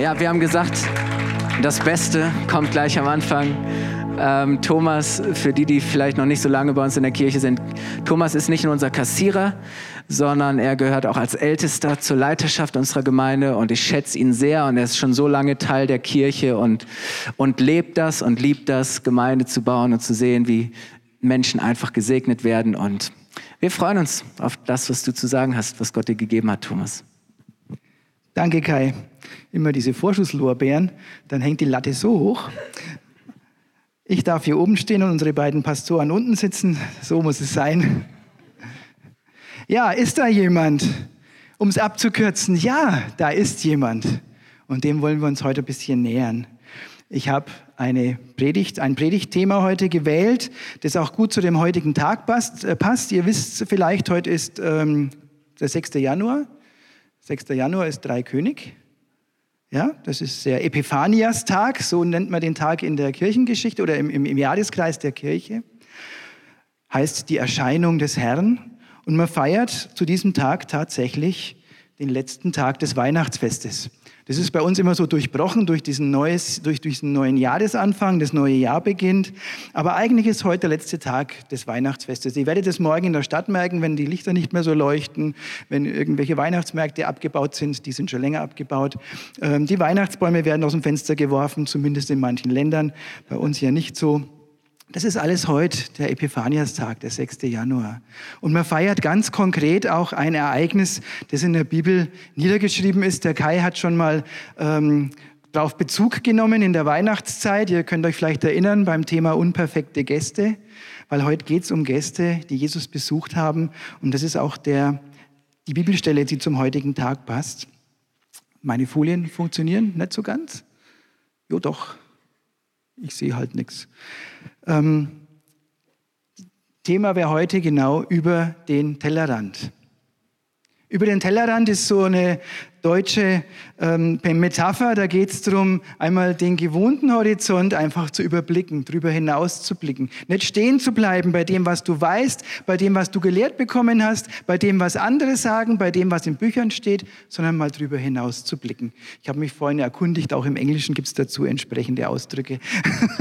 Ja, wir haben gesagt, das Beste kommt gleich am Anfang. Ähm, Thomas, für die, die vielleicht noch nicht so lange bei uns in der Kirche sind, Thomas ist nicht nur unser Kassierer, sondern er gehört auch als Ältester zur Leiterschaft unserer Gemeinde und ich schätze ihn sehr und er ist schon so lange Teil der Kirche und, und lebt das und liebt das, Gemeinde zu bauen und zu sehen, wie Menschen einfach gesegnet werden und wir freuen uns auf das, was du zu sagen hast, was Gott dir gegeben hat, Thomas. Danke, Kai. Immer diese Vorschusslorbeeren, dann hängt die Latte so hoch. Ich darf hier oben stehen und unsere beiden Pastoren unten sitzen. So muss es sein. Ja, ist da jemand? Um es abzukürzen, ja, da ist jemand. Und dem wollen wir uns heute ein bisschen nähern. Ich habe eine Predigt, ein Predigtthema heute gewählt, das auch gut zu dem heutigen Tag passt. Äh. Ihr wisst vielleicht, heute ist ähm, der 6. Januar. 6. Januar ist Dreikönig. Ja, das ist der Epiphanias-Tag, so nennt man den Tag in der Kirchengeschichte oder im, im, im Jahreskreis der Kirche. Heißt die Erscheinung des Herrn. Und man feiert zu diesem Tag tatsächlich den letzten Tag des Weihnachtsfestes. Das ist bei uns immer so durchbrochen durch diesen, neues, durch diesen neuen Jahresanfang, das neue Jahr beginnt. Aber eigentlich ist heute der letzte Tag des Weihnachtsfestes. Ihr werdet es morgen in der Stadt merken, wenn die Lichter nicht mehr so leuchten, wenn irgendwelche Weihnachtsmärkte abgebaut sind, die sind schon länger abgebaut. Ähm, die Weihnachtsbäume werden aus dem Fenster geworfen, zumindest in manchen Ländern, bei uns ja nicht so. Das ist alles heute, der Epiphaniastag, der 6. Januar. Und man feiert ganz konkret auch ein Ereignis, das in der Bibel niedergeschrieben ist. Der Kai hat schon mal ähm, darauf Bezug genommen in der Weihnachtszeit. Ihr könnt euch vielleicht erinnern beim Thema unperfekte Gäste, weil heute geht es um Gäste, die Jesus besucht haben. Und das ist auch der, die Bibelstelle, die zum heutigen Tag passt. Meine Folien funktionieren nicht so ganz. Jo, doch. Ich sehe halt nichts. Ähm, Thema wäre heute genau über den Tellerrand. Über den Tellerrand ist so eine deutsche ähm, Metapher. Da geht es darum, einmal den gewohnten Horizont einfach zu überblicken, darüber hinaus zu blicken. Nicht stehen zu bleiben bei dem, was du weißt, bei dem, was du gelehrt bekommen hast, bei dem, was andere sagen, bei dem, was in Büchern steht, sondern mal darüber hinaus zu blicken. Ich habe mich vorhin erkundigt, auch im Englischen gibt es dazu entsprechende Ausdrücke.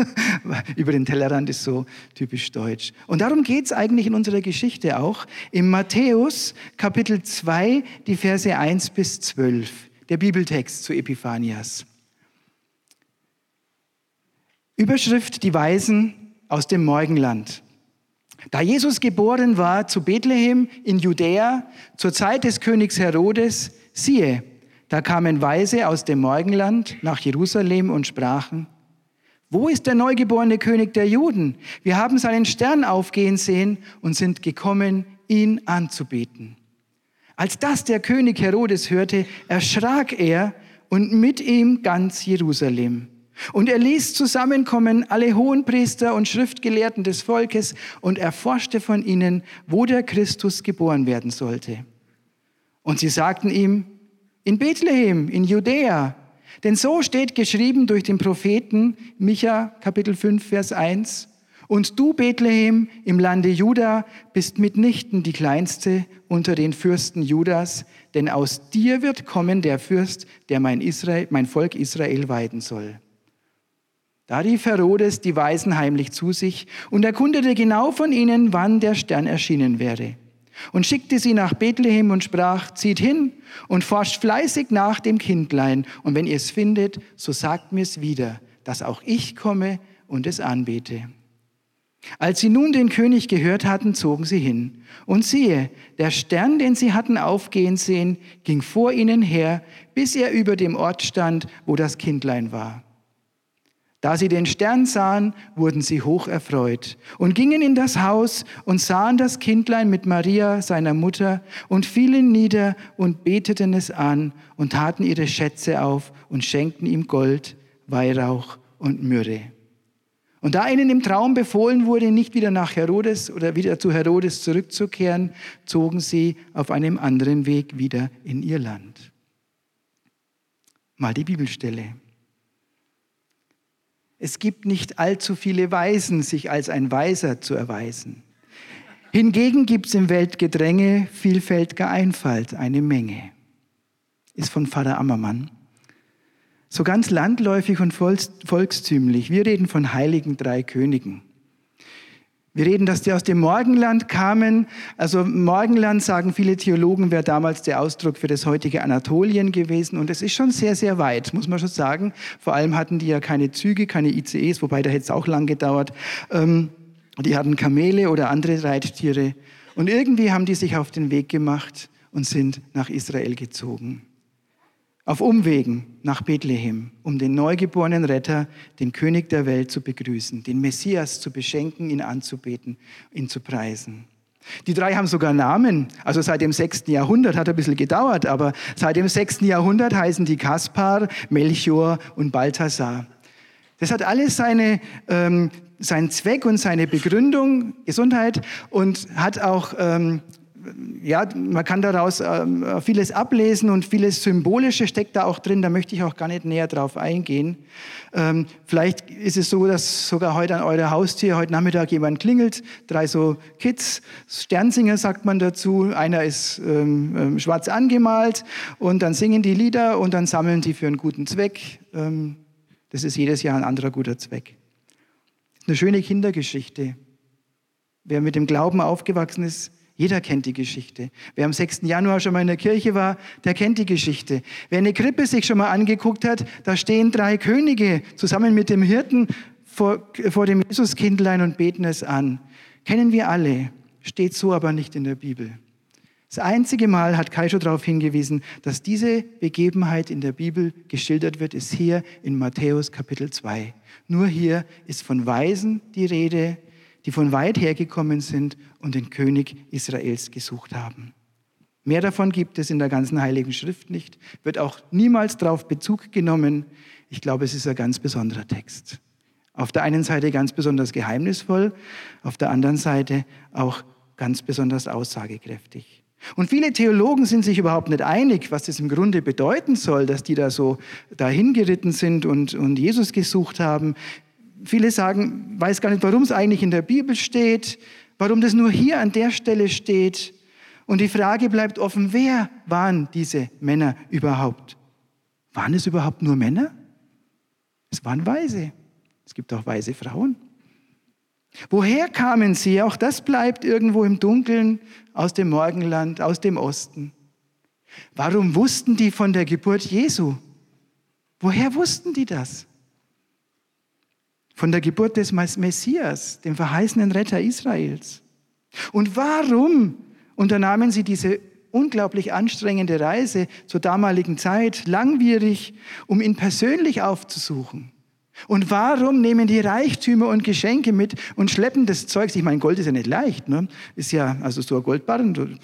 über den Tellerrand ist so typisch deutsch. Und darum geht es eigentlich in unserer Geschichte auch. Im Matthäus Kapitel 2, die Verse 1 bis 12. 12, der Bibeltext zu Epiphanias. Überschrift Die Weisen aus dem Morgenland. Da Jesus geboren war zu Bethlehem in Judäa zur Zeit des Königs Herodes, siehe, da kamen Weise aus dem Morgenland nach Jerusalem und sprachen, wo ist der neugeborene König der Juden? Wir haben seinen Stern aufgehen sehen und sind gekommen, ihn anzubeten. Als das der König Herodes hörte, erschrak er und mit ihm ganz Jerusalem. Und er ließ zusammenkommen alle Hohenpriester und Schriftgelehrten des Volkes und erforschte von ihnen, wo der Christus geboren werden sollte. Und sie sagten ihm, in Bethlehem, in Judäa. Denn so steht geschrieben durch den Propheten Micha Kapitel 5, Vers 1. Und du, Bethlehem, im Lande Juda, bist mitnichten die kleinste unter den Fürsten Judas, denn aus dir wird kommen der Fürst, der mein, Israel, mein Volk Israel weiden soll. Da rief Herodes die Weisen heimlich zu sich und erkundete genau von ihnen, wann der Stern erschienen wäre. Und schickte sie nach Bethlehem und sprach, zieht hin und forscht fleißig nach dem Kindlein. Und wenn ihr es findet, so sagt mir's wieder, dass auch ich komme und es anbete. Als sie nun den König gehört hatten, zogen sie hin. Und siehe, der Stern, den sie hatten aufgehen sehen, ging vor ihnen her, bis er über dem Ort stand, wo das Kindlein war. Da sie den Stern sahen, wurden sie hoch erfreut und gingen in das Haus und sahen das Kindlein mit Maria, seiner Mutter, und fielen nieder und beteten es an und taten ihre Schätze auf und schenkten ihm Gold, Weihrauch und Myrrhe. Und da ihnen im Traum befohlen wurde, nicht wieder nach Herodes oder wieder zu Herodes zurückzukehren, zogen sie auf einem anderen Weg wieder in ihr Land. Mal die Bibelstelle. Es gibt nicht allzu viele Weisen, sich als ein Weiser zu erweisen. Hingegen gibt es im Weltgedränge vielfältiger Einfalt eine Menge. Ist von Vater Ammermann. So ganz landläufig und volkstümlich. Wir reden von heiligen drei Königen. Wir reden, dass die aus dem Morgenland kamen. Also Morgenland, sagen viele Theologen, wäre damals der Ausdruck für das heutige Anatolien gewesen. Und es ist schon sehr, sehr weit, muss man schon sagen. Vor allem hatten die ja keine Züge, keine ICEs, wobei da hätte es auch lang gedauert. Ähm, die hatten Kamele oder andere Reittiere. Und irgendwie haben die sich auf den Weg gemacht und sind nach Israel gezogen auf Umwegen nach Bethlehem, um den neugeborenen Retter, den König der Welt zu begrüßen, den Messias zu beschenken, ihn anzubeten, ihn zu preisen. Die drei haben sogar Namen. Also seit dem 6. Jahrhundert hat ein bisschen gedauert, aber seit dem 6. Jahrhundert heißen die Kaspar, Melchior und Balthasar. Das hat alles seine, ähm, seinen Zweck und seine Begründung, Gesundheit, und hat auch ähm, ja, man kann daraus äh, vieles ablesen und vieles Symbolische steckt da auch drin. Da möchte ich auch gar nicht näher drauf eingehen. Ähm, vielleicht ist es so, dass sogar heute an eurer Haustür heute Nachmittag jemand klingelt. Drei so Kids, Sternsinger sagt man dazu. Einer ist ähm, ähm, schwarz angemalt und dann singen die Lieder und dann sammeln die für einen guten Zweck. Ähm, das ist jedes Jahr ein anderer guter Zweck. Eine schöne Kindergeschichte. Wer mit dem Glauben aufgewachsen ist, jeder kennt die Geschichte. Wer am 6. Januar schon mal in der Kirche war, der kennt die Geschichte. Wer eine Krippe sich schon mal angeguckt hat, da stehen drei Könige zusammen mit dem Hirten vor, vor dem Jesuskindlein und beten es an. Kennen wir alle, steht so aber nicht in der Bibel. Das einzige Mal hat Kai schon darauf hingewiesen, dass diese Begebenheit in der Bibel geschildert wird, ist hier in Matthäus Kapitel 2. Nur hier ist von Weisen die Rede, die von weit her gekommen sind und den König Israels gesucht haben. Mehr davon gibt es in der ganzen Heiligen Schrift nicht, wird auch niemals darauf Bezug genommen. Ich glaube, es ist ein ganz besonderer Text. Auf der einen Seite ganz besonders geheimnisvoll, auf der anderen Seite auch ganz besonders aussagekräftig. Und viele Theologen sind sich überhaupt nicht einig, was das im Grunde bedeuten soll, dass die da so dahin geritten sind und, und Jesus gesucht haben. Viele sagen, weiß gar nicht, warum es eigentlich in der Bibel steht, warum das nur hier an der Stelle steht. Und die Frage bleibt offen, wer waren diese Männer überhaupt? Waren es überhaupt nur Männer? Es waren Weise. Es gibt auch weise Frauen. Woher kamen sie? Auch das bleibt irgendwo im Dunkeln, aus dem Morgenland, aus dem Osten. Warum wussten die von der Geburt Jesu? Woher wussten die das? Von der Geburt des Messias, dem verheißenen Retter Israels. Und warum unternahmen sie diese unglaublich anstrengende Reise zur damaligen Zeit, langwierig, um ihn persönlich aufzusuchen? Und warum nehmen die Reichtümer und Geschenke mit und schleppen das Zeug? Ich meine, Gold ist ja nicht leicht, ne? Ist ja, also so ein Goldbarren.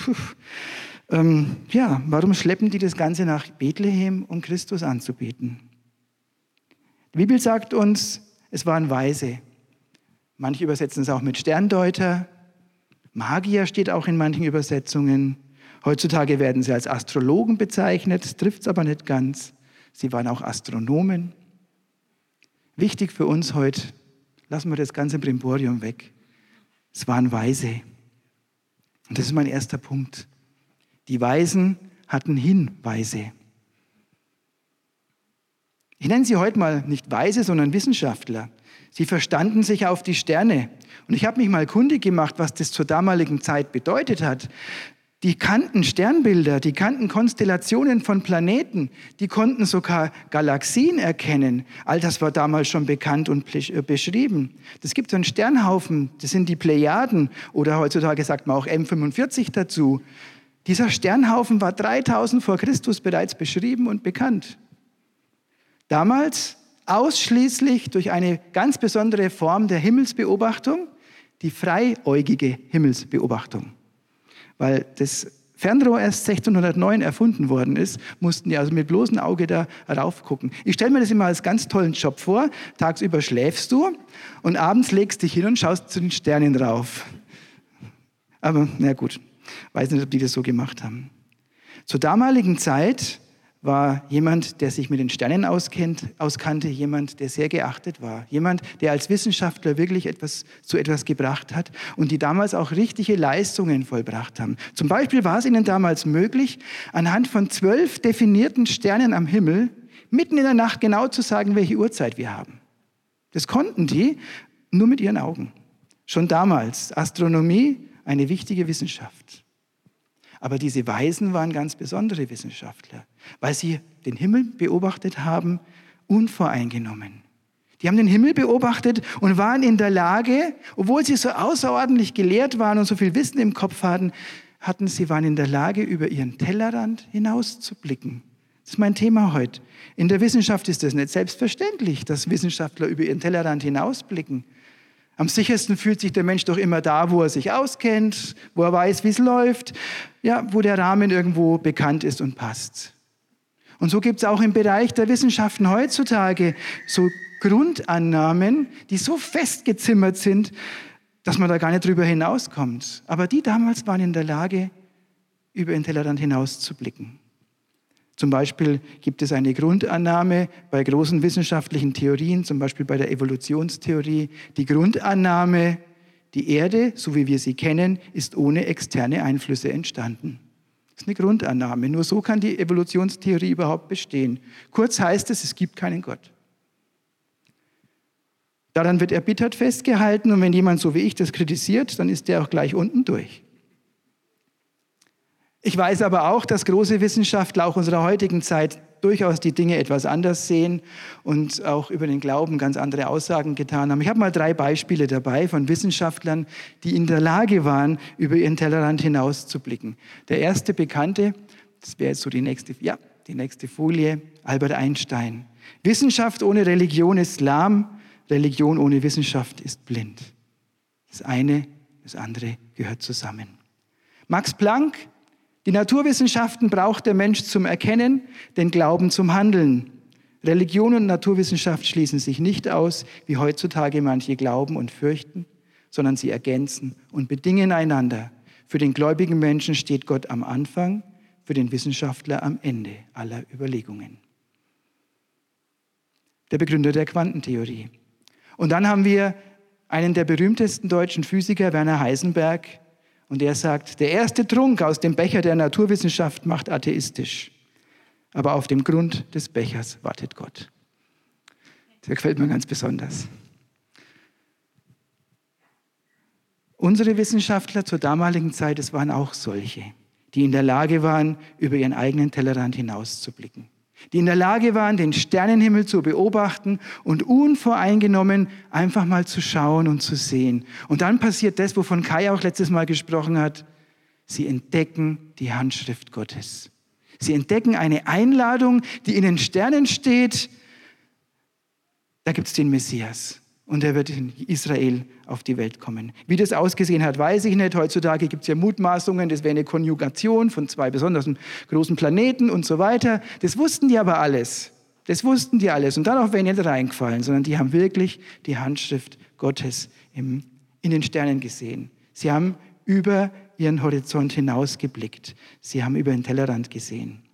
Ähm, ja, warum schleppen die das Ganze nach Bethlehem, um Christus anzubeten? Die Bibel sagt uns, es waren Weise. Manche übersetzen es auch mit Sterndeuter. Magier steht auch in manchen Übersetzungen. Heutzutage werden sie als Astrologen bezeichnet, trifft es aber nicht ganz. Sie waren auch Astronomen. Wichtig für uns heute, lassen wir das ganze Brimborium weg. Es waren Weise. Und das ist mein erster Punkt. Die Weisen hatten Hinweise. Ich nenne sie heute mal nicht Weise, sondern Wissenschaftler. Sie verstanden sich auf die Sterne. Und ich habe mich mal kundig gemacht, was das zur damaligen Zeit bedeutet hat. Die kannten Sternbilder, die kannten Konstellationen von Planeten, die konnten sogar Galaxien erkennen. All das war damals schon bekannt und äh, beschrieben. Das gibt so einen Sternhaufen, das sind die Plejaden oder heutzutage sagt man auch M45 dazu. Dieser Sternhaufen war 3000 vor Christus bereits beschrieben und bekannt. Damals ausschließlich durch eine ganz besondere Form der Himmelsbeobachtung, die freiäugige Himmelsbeobachtung. Weil das Fernrohr erst 1609 erfunden worden ist, mussten die also mit bloßem Auge da raufgucken. Ich stelle mir das immer als ganz tollen Job vor. Tagsüber schläfst du und abends legst dich hin und schaust zu den Sternen rauf. Aber na gut, weiß nicht, ob die das so gemacht haben. Zur damaligen Zeit war jemand, der sich mit den Sternen auskennt, auskannte, jemand, der sehr geachtet war, jemand, der als Wissenschaftler wirklich etwas zu etwas gebracht hat und die damals auch richtige Leistungen vollbracht haben. Zum Beispiel war es ihnen damals möglich, anhand von zwölf definierten Sternen am Himmel mitten in der Nacht genau zu sagen, welche Uhrzeit wir haben. Das konnten die nur mit ihren Augen. Schon damals, Astronomie, eine wichtige Wissenschaft. Aber diese Weisen waren ganz besondere Wissenschaftler, weil sie den Himmel beobachtet haben, unvoreingenommen. Die haben den Himmel beobachtet und waren in der Lage, obwohl sie so außerordentlich gelehrt waren und so viel Wissen im Kopf hatten, hatten sie waren in der Lage, über ihren Tellerrand hinauszublicken. Das ist mein Thema heute. In der Wissenschaft ist das nicht selbstverständlich, dass Wissenschaftler über ihren Tellerrand hinausblicken. Am sichersten fühlt sich der Mensch doch immer da, wo er sich auskennt, wo er weiß, wie es läuft, ja, wo der Rahmen irgendwo bekannt ist und passt. Und so gibt es auch im Bereich der Wissenschaften heutzutage so Grundannahmen, die so festgezimmert sind, dass man da gar nicht drüber hinauskommt. Aber die damals waren in der Lage, über den Tellerrand hinauszublicken. Zum Beispiel gibt es eine Grundannahme bei großen wissenschaftlichen Theorien, zum Beispiel bei der Evolutionstheorie, die Grundannahme, die Erde, so wie wir sie kennen, ist ohne externe Einflüsse entstanden. Das ist eine Grundannahme. Nur so kann die Evolutionstheorie überhaupt bestehen. Kurz heißt es, es gibt keinen Gott. Daran wird erbittert festgehalten und wenn jemand so wie ich das kritisiert, dann ist der auch gleich unten durch. Ich weiß aber auch, dass große Wissenschaftler auch unserer heutigen Zeit durchaus die Dinge etwas anders sehen und auch über den Glauben ganz andere Aussagen getan haben. Ich habe mal drei Beispiele dabei von Wissenschaftlern, die in der Lage waren, über ihren Tellerrand hinauszublicken. Der erste Bekannte, das wäre jetzt so die nächste, ja, die nächste Folie, Albert Einstein. Wissenschaft ohne Religion ist lahm, Religion ohne Wissenschaft ist blind. Das eine, das andere gehört zusammen. Max Planck, die Naturwissenschaften braucht der Mensch zum Erkennen, den Glauben zum Handeln. Religion und Naturwissenschaft schließen sich nicht aus, wie heutzutage manche glauben und fürchten, sondern sie ergänzen und bedingen einander. Für den gläubigen Menschen steht Gott am Anfang, für den Wissenschaftler am Ende aller Überlegungen. Der Begründer der Quantentheorie. Und dann haben wir einen der berühmtesten deutschen Physiker, Werner Heisenberg, und er sagt, der erste Trunk aus dem Becher der Naturwissenschaft macht atheistisch. Aber auf dem Grund des Bechers wartet Gott. Das gefällt mir ganz besonders. Unsere Wissenschaftler zur damaligen Zeit, es waren auch solche, die in der Lage waren, über ihren eigenen Tellerrand hinauszublicken die in der Lage waren, den Sternenhimmel zu beobachten und unvoreingenommen einfach mal zu schauen und zu sehen. Und dann passiert das, wovon Kai auch letztes Mal gesprochen hat. Sie entdecken die Handschrift Gottes. Sie entdecken eine Einladung, die in den Sternen steht. Da gibt es den Messias und er wird in Israel auf die Welt kommen. Wie das ausgesehen hat, weiß ich nicht. Heutzutage gibt es ja Mutmaßungen, das wäre eine Konjugation von zwei besonders großen Planeten und so weiter. Das wussten die aber alles. Das wussten die alles. Und darauf wäre nicht reingefallen, sondern die haben wirklich die Handschrift Gottes im, in den Sternen gesehen. Sie haben über ihren Horizont hinausgeblickt. Sie haben über den Tellerrand gesehen.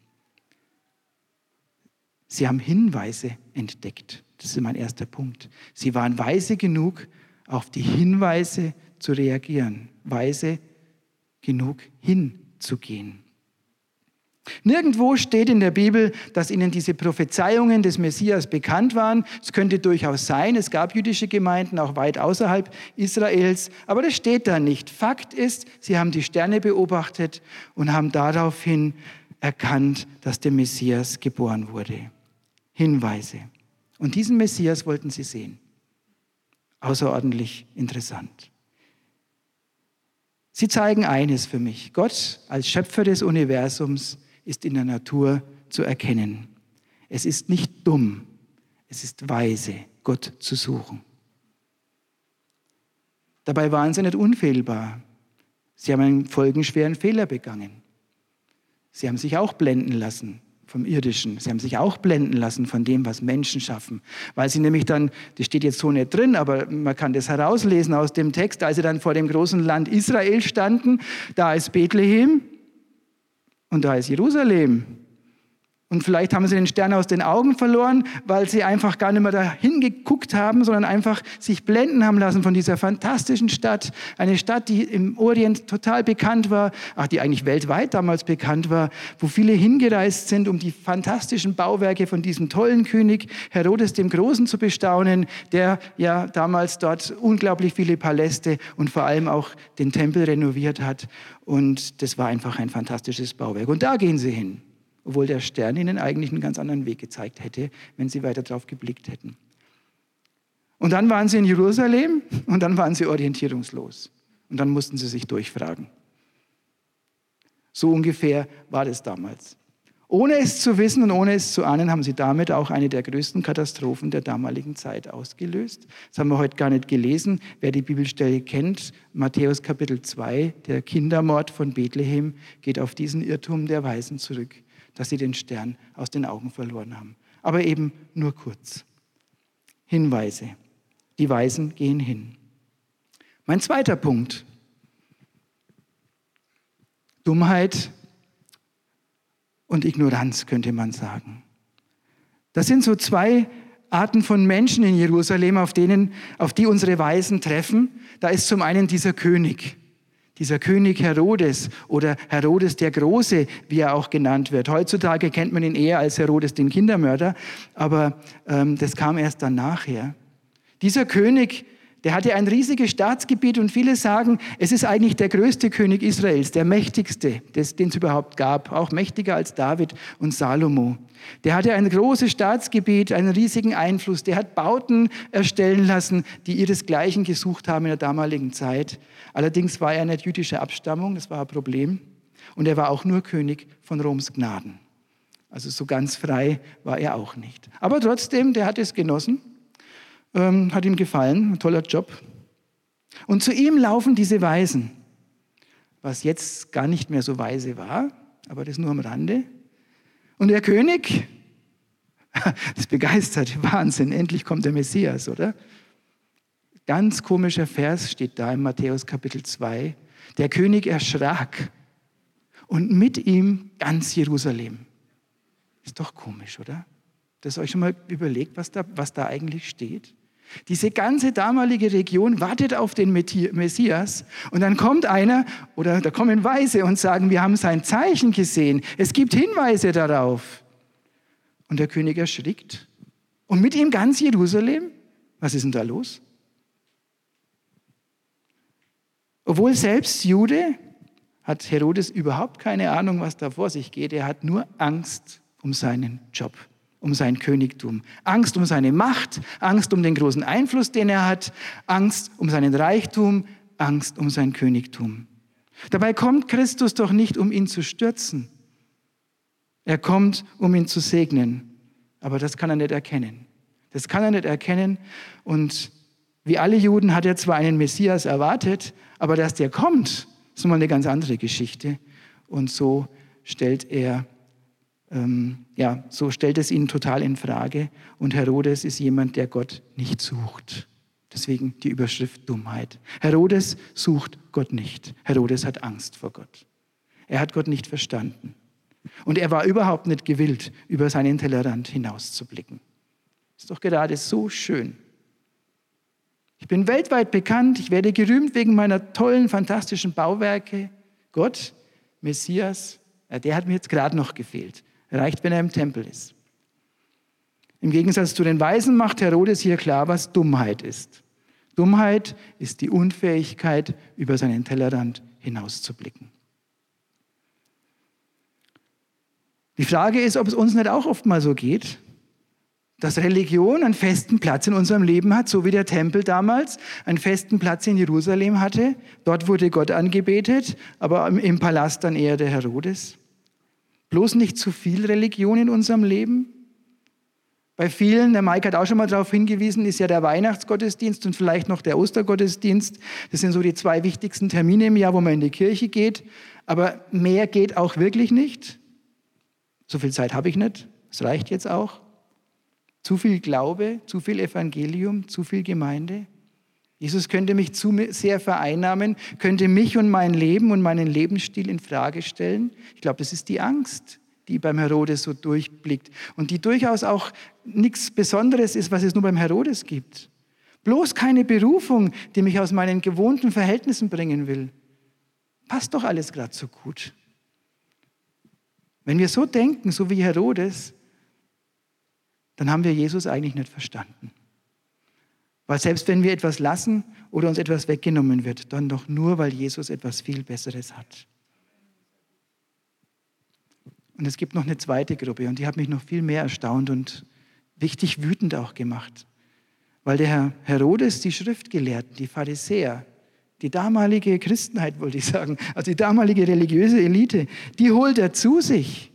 Sie haben Hinweise entdeckt. Das ist mein erster Punkt. Sie waren weise genug, auf die Hinweise zu reagieren, weise genug hinzugehen. Nirgendwo steht in der Bibel, dass ihnen diese Prophezeiungen des Messias bekannt waren. Es könnte durchaus sein, es gab jüdische Gemeinden auch weit außerhalb Israels, aber das steht da nicht. Fakt ist, sie haben die Sterne beobachtet und haben daraufhin erkannt, dass der Messias geboren wurde. Hinweise. Und diesen Messias wollten sie sehen. Außerordentlich interessant. Sie zeigen eines für mich. Gott als Schöpfer des Universums ist in der Natur zu erkennen. Es ist nicht dumm, es ist weise, Gott zu suchen. Dabei waren sie nicht unfehlbar. Sie haben einen folgenschweren Fehler begangen. Sie haben sich auch blenden lassen vom Irdischen. Sie haben sich auch blenden lassen von dem, was Menschen schaffen. Weil sie nämlich dann, das steht jetzt so nicht drin, aber man kann das herauslesen aus dem Text, als sie dann vor dem großen Land Israel standen, da ist Bethlehem und da ist Jerusalem. Und vielleicht haben sie den Stern aus den Augen verloren, weil sie einfach gar nicht mehr dahin geguckt haben, sondern einfach sich blenden haben lassen von dieser fantastischen Stadt. Eine Stadt, die im Orient total bekannt war, ach, die eigentlich weltweit damals bekannt war, wo viele hingereist sind, um die fantastischen Bauwerke von diesem tollen König Herodes dem Großen zu bestaunen, der ja damals dort unglaublich viele Paläste und vor allem auch den Tempel renoviert hat. Und das war einfach ein fantastisches Bauwerk. Und da gehen sie hin obwohl der Stern ihnen eigentlich einen ganz anderen Weg gezeigt hätte, wenn sie weiter drauf geblickt hätten. Und dann waren sie in Jerusalem und dann waren sie orientierungslos. Und dann mussten sie sich durchfragen. So ungefähr war das damals. Ohne es zu wissen und ohne es zu ahnen, haben sie damit auch eine der größten Katastrophen der damaligen Zeit ausgelöst. Das haben wir heute gar nicht gelesen. Wer die Bibelstelle kennt, Matthäus Kapitel 2, der Kindermord von Bethlehem, geht auf diesen Irrtum der Weisen zurück dass sie den Stern aus den Augen verloren haben. Aber eben nur kurz. Hinweise. Die Weisen gehen hin. Mein zweiter Punkt. Dummheit und Ignoranz könnte man sagen. Das sind so zwei Arten von Menschen in Jerusalem, auf, denen, auf die unsere Weisen treffen. Da ist zum einen dieser König, dieser König Herodes oder Herodes der Große, wie er auch genannt wird. Heutzutage kennt man ihn eher als Herodes den Kindermörder, aber ähm, das kam erst dann nachher. Dieser König der hatte ein riesiges Staatsgebiet und viele sagen, es ist eigentlich der größte König Israels, der mächtigste, den es überhaupt gab, auch mächtiger als David und Salomo. Der hatte ein großes Staatsgebiet, einen riesigen Einfluss. Der hat Bauten erstellen lassen, die ihresgleichen gesucht haben in der damaligen Zeit. Allerdings war er nicht jüdischer Abstammung, das war ein Problem. Und er war auch nur König von Roms Gnaden. Also so ganz frei war er auch nicht. Aber trotzdem, der hat es genossen ähm, hat ihm gefallen, ein toller Job. Und zu ihm laufen diese Weisen, was jetzt gar nicht mehr so weise war, aber das nur am Rande. Und der König, das begeistert, Wahnsinn, endlich kommt der Messias, oder? Ganz komischer Vers steht da im Matthäus Kapitel 2. Der König erschrak und mit ihm ganz Jerusalem. Ist doch komisch, oder? Das euch schon mal überlegt, was da, was da eigentlich steht? Diese ganze damalige Region wartet auf den Messias und dann kommt einer oder da kommen Weise und sagen, wir haben sein Zeichen gesehen. Es gibt Hinweise darauf. Und der König erschrickt. Und mit ihm ganz Jerusalem? Was ist denn da los? Obwohl selbst Jude hat Herodes überhaupt keine Ahnung, was da vor sich geht. Er hat nur Angst um seinen Job um sein Königtum, Angst um seine Macht, Angst um den großen Einfluss, den er hat, Angst um seinen Reichtum, Angst um sein Königtum. Dabei kommt Christus doch nicht, um ihn zu stürzen. Er kommt, um ihn zu segnen. Aber das kann er nicht erkennen. Das kann er nicht erkennen. Und wie alle Juden hat er zwar einen Messias erwartet, aber dass der kommt, ist nun mal eine ganz andere Geschichte. Und so stellt er ähm, ja, so stellt es ihn total in Frage. Und Herodes ist jemand, der Gott nicht sucht. Deswegen die Überschrift Dummheit. Herodes sucht Gott nicht. Herodes hat Angst vor Gott. Er hat Gott nicht verstanden. Und er war überhaupt nicht gewillt, über seinen Tellerrand hinauszublicken. Ist doch gerade so schön. Ich bin weltweit bekannt, ich werde gerühmt wegen meiner tollen, fantastischen Bauwerke. Gott, Messias, der hat mir jetzt gerade noch gefehlt. Reicht, wenn er im Tempel ist. Im Gegensatz zu den Weisen macht Herodes hier klar, was Dummheit ist. Dummheit ist die Unfähigkeit, über seinen Tellerrand hinauszublicken. Die Frage ist, ob es uns nicht auch oft mal so geht, dass Religion einen festen Platz in unserem Leben hat, so wie der Tempel damals einen festen Platz in Jerusalem hatte. Dort wurde Gott angebetet, aber im Palast dann eher der Herodes. Bloß nicht zu viel Religion in unserem Leben. Bei vielen, der Mike hat auch schon mal darauf hingewiesen, ist ja der Weihnachtsgottesdienst und vielleicht noch der Ostergottesdienst. Das sind so die zwei wichtigsten Termine im Jahr, wo man in die Kirche geht. Aber mehr geht auch wirklich nicht. So viel Zeit habe ich nicht. Es reicht jetzt auch. Zu viel Glaube, zu viel Evangelium, zu viel Gemeinde. Jesus könnte mich zu sehr vereinnahmen, könnte mich und mein Leben und meinen Lebensstil in Frage stellen. Ich glaube, das ist die Angst, die beim Herodes so durchblickt und die durchaus auch nichts Besonderes ist, was es nur beim Herodes gibt. Bloß keine Berufung, die mich aus meinen gewohnten Verhältnissen bringen will. Passt doch alles gerade so gut. Wenn wir so denken, so wie Herodes, dann haben wir Jesus eigentlich nicht verstanden. Weil selbst wenn wir etwas lassen oder uns etwas weggenommen wird, dann doch nur, weil Jesus etwas viel Besseres hat. Und es gibt noch eine zweite Gruppe und die hat mich noch viel mehr erstaunt und richtig wütend auch gemacht. Weil der Herr Herodes, die Schriftgelehrten, die Pharisäer, die damalige Christenheit, wollte ich sagen, also die damalige religiöse Elite, die holt er zu sich.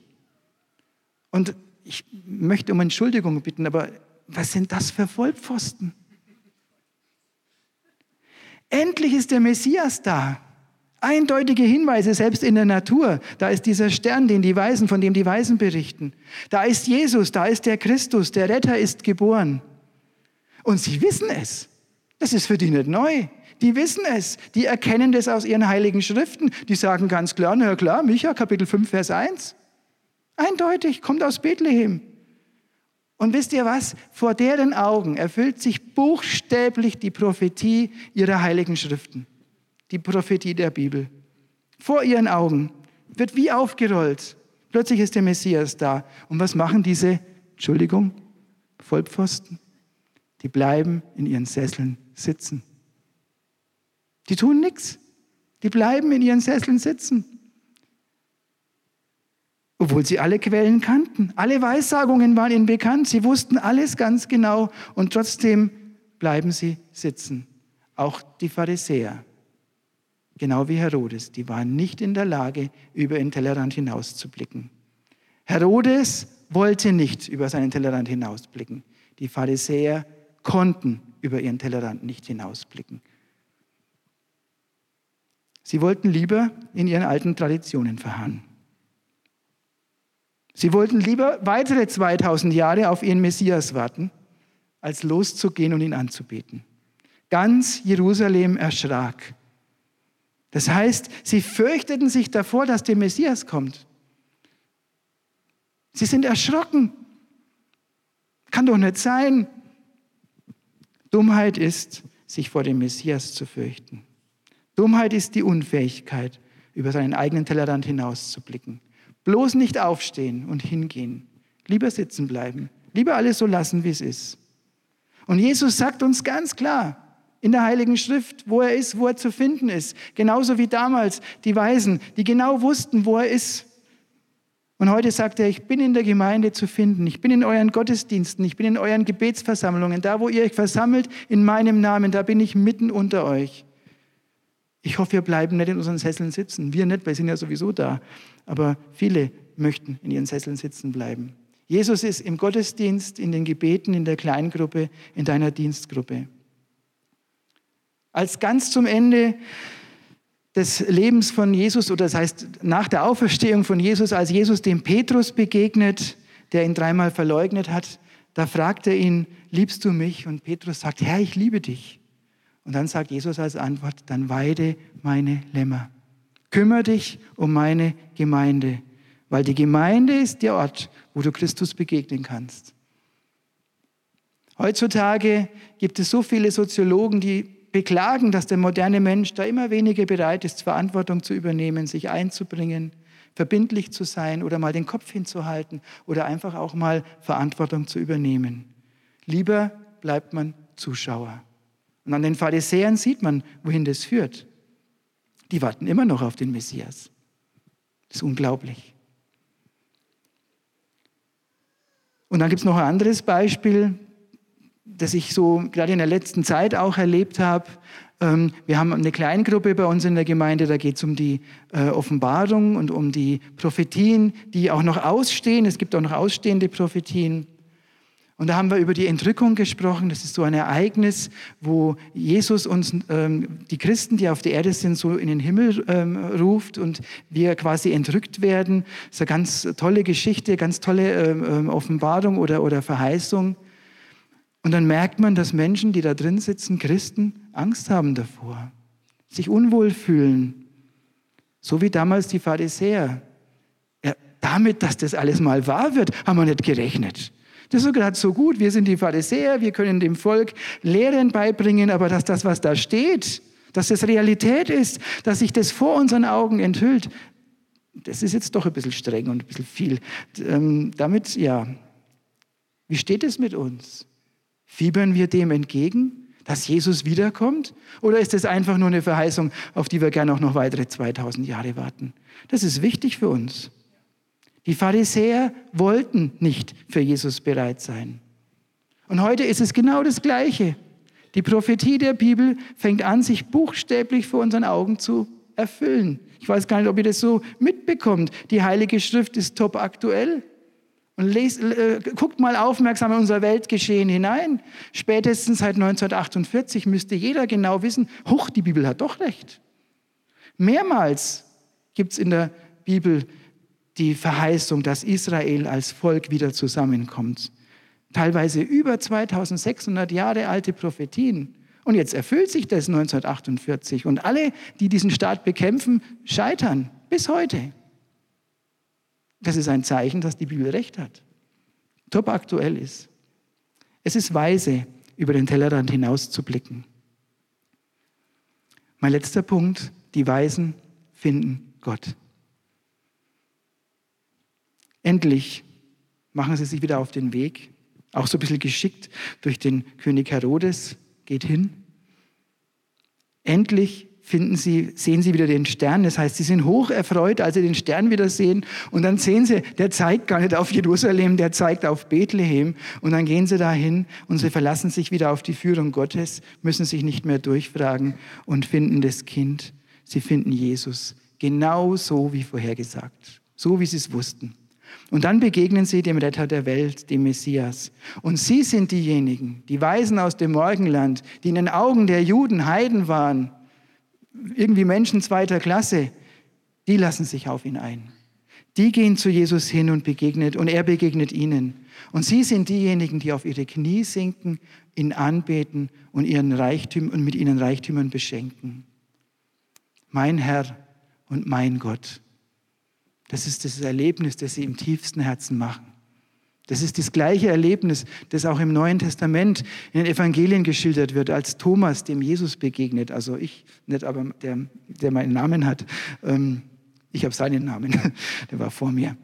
Und ich möchte um Entschuldigung bitten, aber was sind das für Vollpfosten? Endlich ist der Messias da. Eindeutige Hinweise, selbst in der Natur. Da ist dieser Stern, den die Weisen, von dem die Weisen berichten. Da ist Jesus, da ist der Christus, der Retter ist geboren. Und sie wissen es. Das ist für die nicht neu. Die wissen es. Die erkennen das aus ihren heiligen Schriften. Die sagen ganz klar, na klar, Micha, Kapitel 5, Vers 1. Eindeutig, kommt aus Bethlehem. Und wisst ihr was? Vor deren Augen erfüllt sich buchstäblich die Prophetie ihrer heiligen Schriften. Die Prophetie der Bibel. Vor ihren Augen wird wie aufgerollt. Plötzlich ist der Messias da. Und was machen diese, Entschuldigung, Vollpfosten? Die bleiben in ihren Sesseln sitzen. Die tun nichts. Die bleiben in ihren Sesseln sitzen obwohl sie alle Quellen kannten. Alle Weissagungen waren ihnen bekannt, sie wussten alles ganz genau und trotzdem bleiben sie sitzen. Auch die Pharisäer, genau wie Herodes, die waren nicht in der Lage, über den Tellerrand hinauszublicken. Herodes wollte nicht über seinen Tellerrand hinausblicken. Die Pharisäer konnten über ihren Tellerrand nicht hinausblicken. Sie wollten lieber in ihren alten Traditionen verharren. Sie wollten lieber weitere 2000 Jahre auf ihren Messias warten, als loszugehen und ihn anzubeten. Ganz Jerusalem erschrak. Das heißt, sie fürchteten sich davor, dass der Messias kommt. Sie sind erschrocken. Kann doch nicht sein. Dummheit ist, sich vor dem Messias zu fürchten. Dummheit ist die Unfähigkeit, über seinen eigenen Tellerrand hinauszublicken. Bloß nicht aufstehen und hingehen. Lieber sitzen bleiben. Lieber alles so lassen, wie es ist. Und Jesus sagt uns ganz klar in der Heiligen Schrift, wo er ist, wo er zu finden ist. Genauso wie damals die Weisen, die genau wussten, wo er ist. Und heute sagt er, ich bin in der Gemeinde zu finden, ich bin in euren Gottesdiensten, ich bin in euren Gebetsversammlungen, da wo ihr euch versammelt in meinem Namen, da bin ich mitten unter euch. Ich hoffe, wir bleiben nicht in unseren Sesseln sitzen. Wir nicht, wir sind ja sowieso da. Aber viele möchten in ihren Sesseln sitzen bleiben. Jesus ist im Gottesdienst, in den Gebeten, in der Kleingruppe, in deiner Dienstgruppe. Als ganz zum Ende des Lebens von Jesus, oder das heißt nach der Auferstehung von Jesus, als Jesus dem Petrus begegnet, der ihn dreimal verleugnet hat, da fragt er ihn, liebst du mich? Und Petrus sagt, Herr, ich liebe dich. Und dann sagt Jesus als Antwort, dann weide meine Lämmer. Kümmer dich um meine Gemeinde, weil die Gemeinde ist der Ort, wo du Christus begegnen kannst. Heutzutage gibt es so viele Soziologen, die beklagen, dass der moderne Mensch da immer weniger bereit ist, Verantwortung zu übernehmen, sich einzubringen, verbindlich zu sein oder mal den Kopf hinzuhalten oder einfach auch mal Verantwortung zu übernehmen. Lieber bleibt man Zuschauer. Und an den Pharisäern sieht man, wohin das führt. Die warten immer noch auf den Messias. Das ist unglaublich. Und dann gibt es noch ein anderes Beispiel, das ich so gerade in der letzten Zeit auch erlebt habe. Ähm, wir haben eine Kleingruppe bei uns in der Gemeinde, da geht es um die äh, Offenbarung und um die Prophetien, die auch noch ausstehen. Es gibt auch noch ausstehende Prophetien. Und da haben wir über die Entrückung gesprochen. Das ist so ein Ereignis, wo Jesus uns, ähm, die Christen, die auf der Erde sind, so in den Himmel ähm, ruft und wir quasi entrückt werden. Das ist eine ganz tolle Geschichte, ganz tolle ähm, ähm, Offenbarung oder, oder Verheißung. Und dann merkt man, dass Menschen, die da drin sitzen, Christen, Angst haben davor, sich unwohl fühlen. So wie damals die Pharisäer. damit, dass das alles mal wahr wird, haben wir nicht gerechnet. Das ist gerade so gut. Wir sind die Pharisäer, wir können dem Volk Lehren beibringen, aber dass das, was da steht, dass das Realität ist, dass sich das vor unseren Augen enthüllt, das ist jetzt doch ein bisschen streng und ein bisschen viel. Ähm, damit, ja, wie steht es mit uns? Fiebern wir dem entgegen, dass Jesus wiederkommt? Oder ist es einfach nur eine Verheißung, auf die wir gerne auch noch weitere 2000 Jahre warten? Das ist wichtig für uns. Die Pharisäer wollten nicht für Jesus bereit sein. Und heute ist es genau das Gleiche. Die Prophetie der Bibel fängt an, sich buchstäblich vor unseren Augen zu erfüllen. Ich weiß gar nicht, ob ihr das so mitbekommt. Die Heilige Schrift ist top aktuell. Und lest, äh, guckt mal aufmerksam in unser Weltgeschehen hinein. Spätestens seit 1948 müsste jeder genau wissen, huch, die Bibel hat doch recht. Mehrmals gibt es in der Bibel die Verheißung, dass Israel als Volk wieder zusammenkommt. Teilweise über 2600 Jahre alte Prophetien. Und jetzt erfüllt sich das 1948. Und alle, die diesen Staat bekämpfen, scheitern bis heute. Das ist ein Zeichen, dass die Bibel recht hat. Top aktuell ist. Es ist weise, über den Tellerrand hinaus zu blicken. Mein letzter Punkt, die Weisen finden Gott. Endlich machen sie sich wieder auf den Weg, auch so ein bisschen geschickt durch den König Herodes, geht hin. Endlich finden sie, sehen sie wieder den Stern. Das heißt, sie sind hoch erfreut, als sie den Stern wieder sehen. Und dann sehen sie, der zeigt gar nicht auf Jerusalem, der zeigt auf Bethlehem. Und dann gehen sie dahin und sie verlassen sich wieder auf die Führung Gottes, müssen sich nicht mehr durchfragen und finden das Kind. Sie finden Jesus. Genau so wie vorhergesagt. So wie sie es wussten. Und dann begegnen sie dem Retter der Welt, dem Messias. Und sie sind diejenigen, die Weisen aus dem Morgenland, die in den Augen der Juden Heiden waren, irgendwie Menschen zweiter Klasse, die lassen sich auf ihn ein. Die gehen zu Jesus hin und begegnet und er begegnet ihnen. Und sie sind diejenigen, die auf ihre Knie sinken, ihn anbeten und ihren Reichtum und mit ihnen Reichtümern beschenken. Mein Herr und mein Gott. Das ist das Erlebnis, das sie im tiefsten Herzen machen. Das ist das gleiche Erlebnis, das auch im Neuen Testament in den Evangelien geschildert wird, als Thomas dem Jesus begegnet. Also ich nicht, aber der, der meinen Namen hat. Ähm, ich habe seinen Namen, der war vor mir.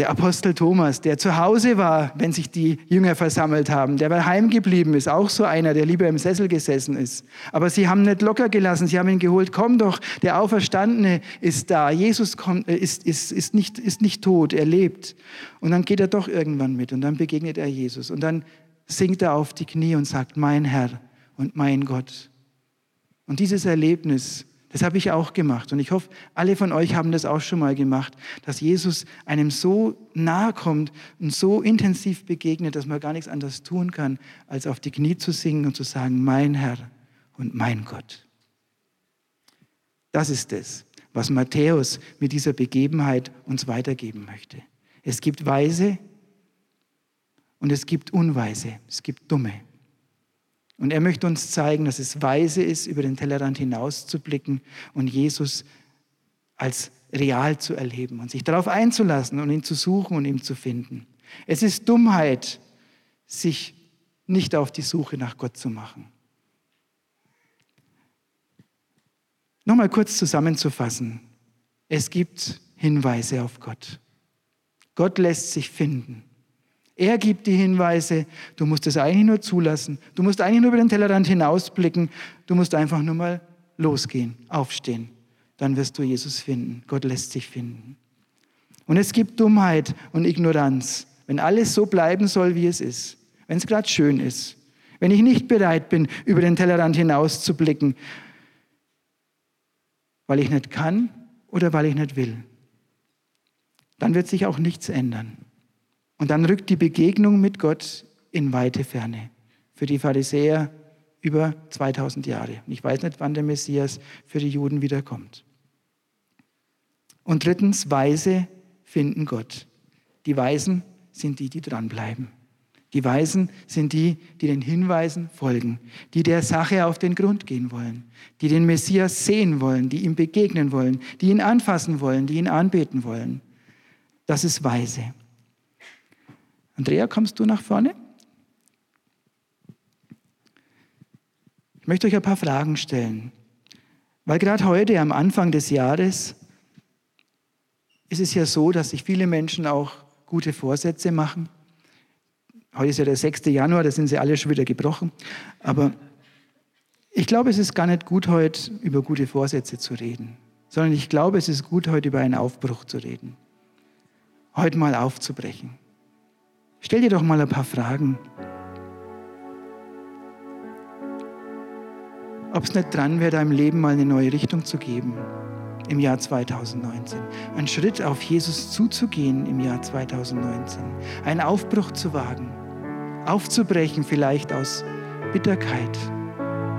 Der Apostel Thomas, der zu Hause war, wenn sich die Jünger versammelt haben, der bei heimgeblieben ist, auch so einer, der lieber im Sessel gesessen ist. Aber sie haben nicht locker gelassen, sie haben ihn geholt, komm doch, der Auferstandene ist da, Jesus kommt, äh, ist, ist, ist, nicht, ist nicht tot, er lebt. Und dann geht er doch irgendwann mit und dann begegnet er Jesus und dann sinkt er auf die Knie und sagt, mein Herr und mein Gott. Und dieses Erlebnis das habe ich auch gemacht. Und ich hoffe, alle von euch haben das auch schon mal gemacht, dass Jesus einem so nahe kommt und so intensiv begegnet, dass man gar nichts anderes tun kann, als auf die Knie zu singen und zu sagen, mein Herr und mein Gott. Das ist es, was Matthäus mit dieser Begebenheit uns weitergeben möchte. Es gibt Weise und es gibt Unweise, es gibt Dumme. Und er möchte uns zeigen, dass es weise ist, über den Tellerrand hinaus zu blicken und Jesus als real zu erleben und sich darauf einzulassen und ihn zu suchen und ihn zu finden. Es ist Dummheit, sich nicht auf die Suche nach Gott zu machen. Nochmal kurz zusammenzufassen. Es gibt Hinweise auf Gott. Gott lässt sich finden. Er gibt die Hinweise. Du musst es eigentlich nur zulassen. Du musst eigentlich nur über den Tellerrand hinausblicken. Du musst einfach nur mal losgehen, aufstehen. Dann wirst du Jesus finden. Gott lässt sich finden. Und es gibt Dummheit und Ignoranz. Wenn alles so bleiben soll, wie es ist. Wenn es gerade schön ist. Wenn ich nicht bereit bin, über den Tellerrand hinauszublicken, weil ich nicht kann oder weil ich nicht will, dann wird sich auch nichts ändern. Und dann rückt die Begegnung mit Gott in weite Ferne. Für die Pharisäer über 2000 Jahre. Ich weiß nicht, wann der Messias für die Juden wiederkommt. Und drittens, Weise finden Gott. Die Weisen sind die, die dranbleiben. Die Weisen sind die, die den Hinweisen folgen, die der Sache auf den Grund gehen wollen, die den Messias sehen wollen, die ihm begegnen wollen, die ihn anfassen wollen, die ihn anbeten wollen. Das ist weise. Andrea, kommst du nach vorne? Ich möchte euch ein paar Fragen stellen. Weil gerade heute am Anfang des Jahres ist es ja so, dass sich viele Menschen auch gute Vorsätze machen. Heute ist ja der 6. Januar, da sind sie alle schon wieder gebrochen. Aber ich glaube, es ist gar nicht gut, heute über gute Vorsätze zu reden, sondern ich glaube, es ist gut, heute über einen Aufbruch zu reden. Heute mal aufzubrechen. Stell dir doch mal ein paar Fragen. Ob es nicht dran wäre, deinem Leben mal eine neue Richtung zu geben im Jahr 2019. Einen Schritt auf Jesus zuzugehen im Jahr 2019. Einen Aufbruch zu wagen. Aufzubrechen vielleicht aus Bitterkeit,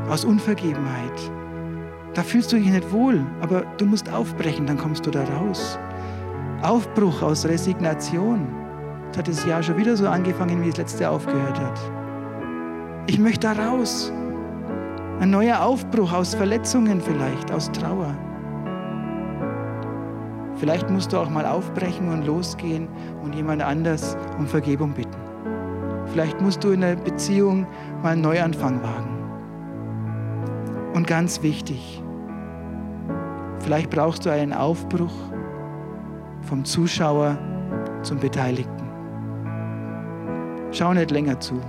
aus Unvergebenheit. Da fühlst du dich nicht wohl, aber du musst aufbrechen, dann kommst du da raus. Aufbruch aus Resignation. Jetzt hat das Jahr schon wieder so angefangen, wie das letzte aufgehört hat. Ich möchte da raus. Ein neuer Aufbruch aus Verletzungen vielleicht, aus Trauer. Vielleicht musst du auch mal aufbrechen und losgehen und jemand anders um Vergebung bitten. Vielleicht musst du in der Beziehung mal einen Neuanfang wagen. Und ganz wichtig, vielleicht brauchst du einen Aufbruch vom Zuschauer zum Beteiligten. Schau nicht länger zu,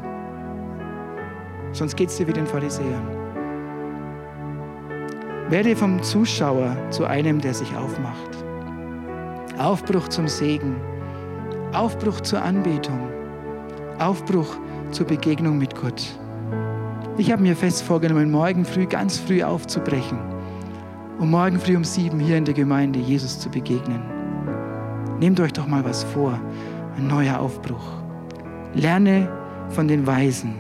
sonst geht es dir wie den Pharisäern. Werde vom Zuschauer zu einem, der sich aufmacht. Aufbruch zum Segen, Aufbruch zur Anbetung, Aufbruch zur Begegnung mit Gott. Ich habe mir fest vorgenommen, morgen früh, ganz früh aufzubrechen, um morgen früh um sieben hier in der Gemeinde Jesus zu begegnen. Nehmt euch doch mal was vor, ein neuer Aufbruch. Lerne von den Weisen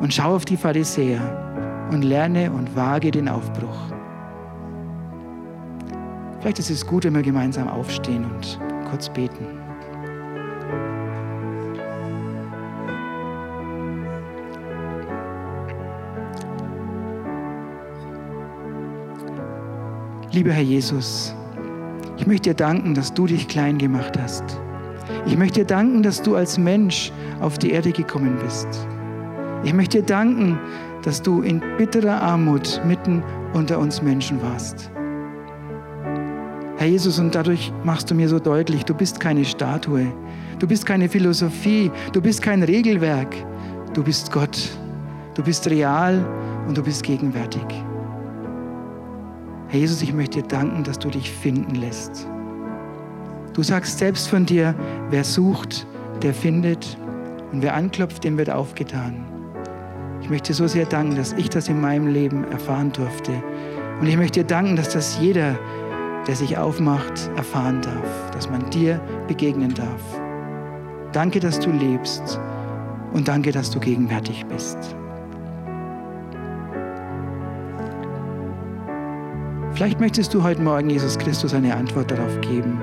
und schau auf die Pharisäer und lerne und wage den Aufbruch. Vielleicht ist es gut, wenn wir gemeinsam aufstehen und kurz beten. Lieber Herr Jesus, ich möchte dir danken, dass du dich klein gemacht hast. Ich möchte dir danken, dass du als Mensch auf die Erde gekommen bist. Ich möchte dir danken, dass du in bitterer Armut mitten unter uns Menschen warst. Herr Jesus, und dadurch machst du mir so deutlich, du bist keine Statue, du bist keine Philosophie, du bist kein Regelwerk, du bist Gott, du bist real und du bist gegenwärtig. Herr Jesus, ich möchte dir danken, dass du dich finden lässt. Du sagst selbst von dir, wer sucht, der findet und wer anklopft, dem wird aufgetan. Ich möchte so sehr danken, dass ich das in meinem Leben erfahren durfte. Und ich möchte dir danken, dass das jeder, der sich aufmacht, erfahren darf, dass man dir begegnen darf. Danke, dass du lebst und danke, dass du gegenwärtig bist. Vielleicht möchtest du heute Morgen Jesus Christus eine Antwort darauf geben.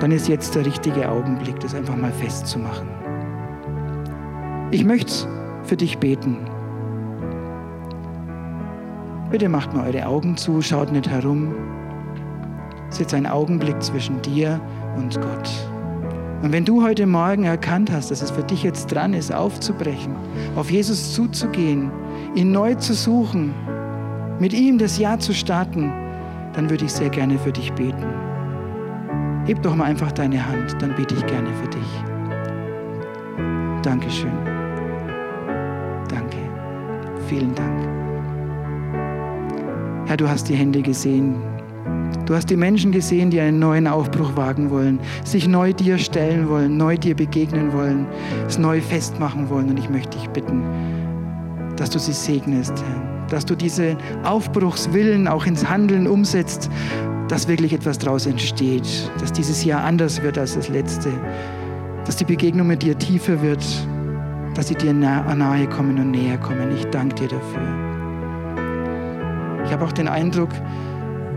Dann ist jetzt der richtige Augenblick, das einfach mal festzumachen. Ich möchte für dich beten. Bitte macht mal eure Augen zu, schaut nicht herum. Es ist jetzt ein Augenblick zwischen dir und Gott. Und wenn du heute Morgen erkannt hast, dass es für dich jetzt dran ist, aufzubrechen, auf Jesus zuzugehen, ihn neu zu suchen, mit ihm das Jahr zu starten, dann würde ich sehr gerne für dich beten. Heb doch mal einfach deine Hand, dann bete ich gerne für dich. Dankeschön. Vielen Dank. Herr, du hast die Hände gesehen. Du hast die Menschen gesehen, die einen neuen Aufbruch wagen wollen, sich neu dir stellen wollen, neu dir begegnen wollen, es neu festmachen wollen. Und ich möchte dich bitten, dass du sie segnest. Dass du diesen Aufbruchswillen auch ins Handeln umsetzt, dass wirklich etwas daraus entsteht, dass dieses Jahr anders wird als das letzte, dass die Begegnung mit dir tiefer wird, dass sie dir nahe kommen und näher kommen. Ich danke dir dafür. Ich habe auch den Eindruck,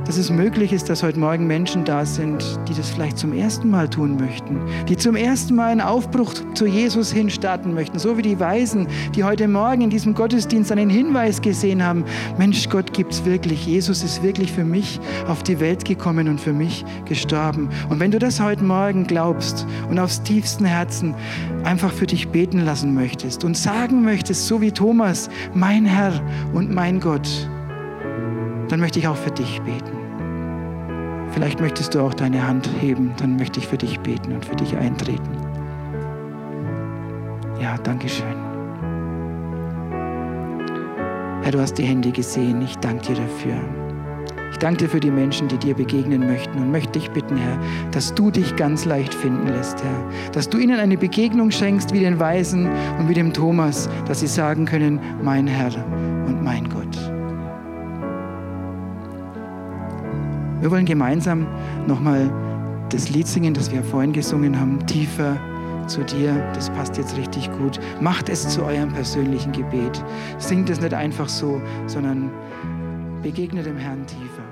dass es möglich ist, dass heute Morgen Menschen da sind, die das vielleicht zum ersten Mal tun möchten, die zum ersten Mal einen Aufbruch zu Jesus hin starten möchten, so wie die Weisen, die heute Morgen in diesem Gottesdienst einen Hinweis gesehen haben, Mensch, Gott gibt es wirklich, Jesus ist wirklich für mich auf die Welt gekommen und für mich gestorben. Und wenn du das heute Morgen glaubst und aufs tiefsten Herzen einfach für dich beten lassen möchtest und sagen möchtest, so wie Thomas, mein Herr und mein Gott, dann möchte ich auch für dich beten. Vielleicht möchtest du auch deine Hand heben, dann möchte ich für dich beten und für dich eintreten. Ja, danke schön. Herr, du hast die Hände gesehen. Ich danke dir dafür. Ich danke dir für die Menschen, die dir begegnen möchten und möchte dich bitten, Herr, dass du dich ganz leicht finden lässt, Herr. Dass du ihnen eine Begegnung schenkst wie den Weisen und wie dem Thomas, dass sie sagen können, mein Herr und mein Gott. Wir wollen gemeinsam nochmal das Lied singen, das wir vorhin gesungen haben, tiefer zu dir. Das passt jetzt richtig gut. Macht es zu eurem persönlichen Gebet. Singt es nicht einfach so, sondern begegnet dem Herrn tiefer.